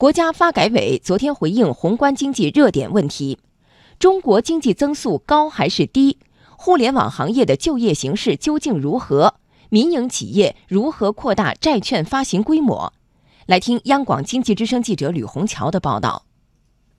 国家发改委昨天回应宏观经济热点问题：中国经济增速高还是低？互联网行业的就业形势究竟如何？民营企业如何扩大债券发行规模？来听央广经济之声记者吕红桥的报道。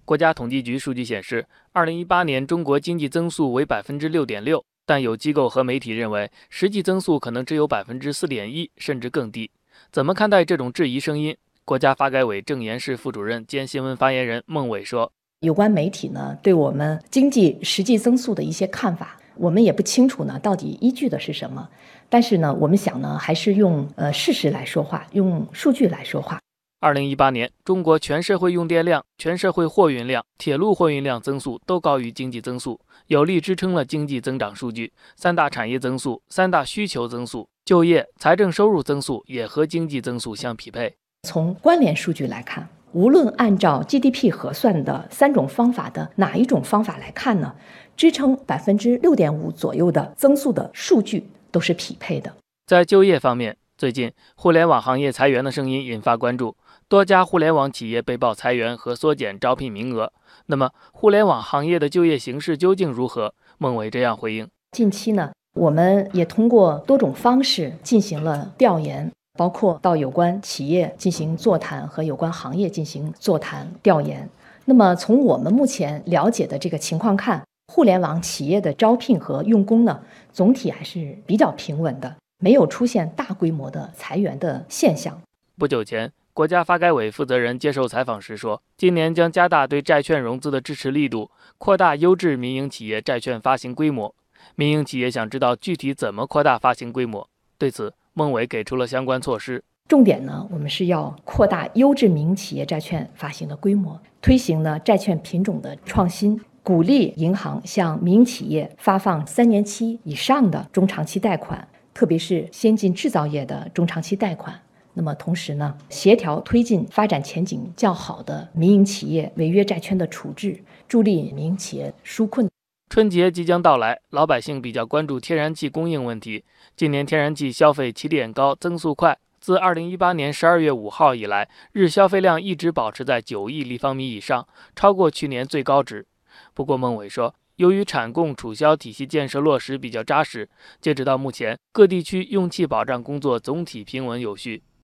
国家统计局数据显示，二零一八年中国经济增速为百分之六点六，但有机构和媒体认为，实际增速可能只有百分之四点一，甚至更低。怎么看待这种质疑声音？国家发改委政研室副主任兼新闻发言人孟伟说：“有关媒体呢，对我们经济实际增速的一些看法，我们也不清楚呢，到底依据的是什么。但是呢，我们想呢，还是用呃事实来说话，用数据来说话。”二零一八年，中国全社会用电量、全社会货运量、铁路货运量增速都高于经济增速，有力支撑了经济增长数据。三大产业增速、三大需求增速、就业、财政收入增速也和经济增速相匹配。从关联数据来看，无论按照 GDP 核算的三种方法的哪一种方法来看呢，支撑百分之六点五左右的增速的数据都是匹配的。在就业方面，最近互联网行业裁员的声音引发关注。多家互联网企业被曝裁员和缩减招聘名额。那么，互联网行业的就业形势究竟如何？孟伟这样回应：近期呢，我们也通过多种方式进行了调研，包括到有关企业进行座谈和有关行业进行座谈调研。那么，从我们目前了解的这个情况看，互联网企业的招聘和用工呢，总体还是比较平稳的，没有出现大规模的裁员的现象。不久前。国家发改委负责人接受采访时说：“今年将加大对债券融资的支持力度，扩大优质民营企业债券发行规模。民营企业想知道具体怎么扩大发行规模。对此，孟伟给出了相关措施。重点呢，我们是要扩大优质民营企业债券发行的规模，推行呢债券品种的创新，鼓励银行向民营企业发放三年期以上的中长期贷款，特别是先进制造业的中长期贷款。”那么同时呢，协调推进发展前景较好的民营企业违约债券的处置，助力民营企业纾困。春节即将到来，老百姓比较关注天然气供应问题。今年天然气消费起点高，增速快。自二零一八年十二月五号以来，日消费量一直保持在九亿立方米以上，超过去年最高值。不过孟伟说，由于产供储销体系建设落实比较扎实，截止到目前，各地区用气保障工作总体平稳有序。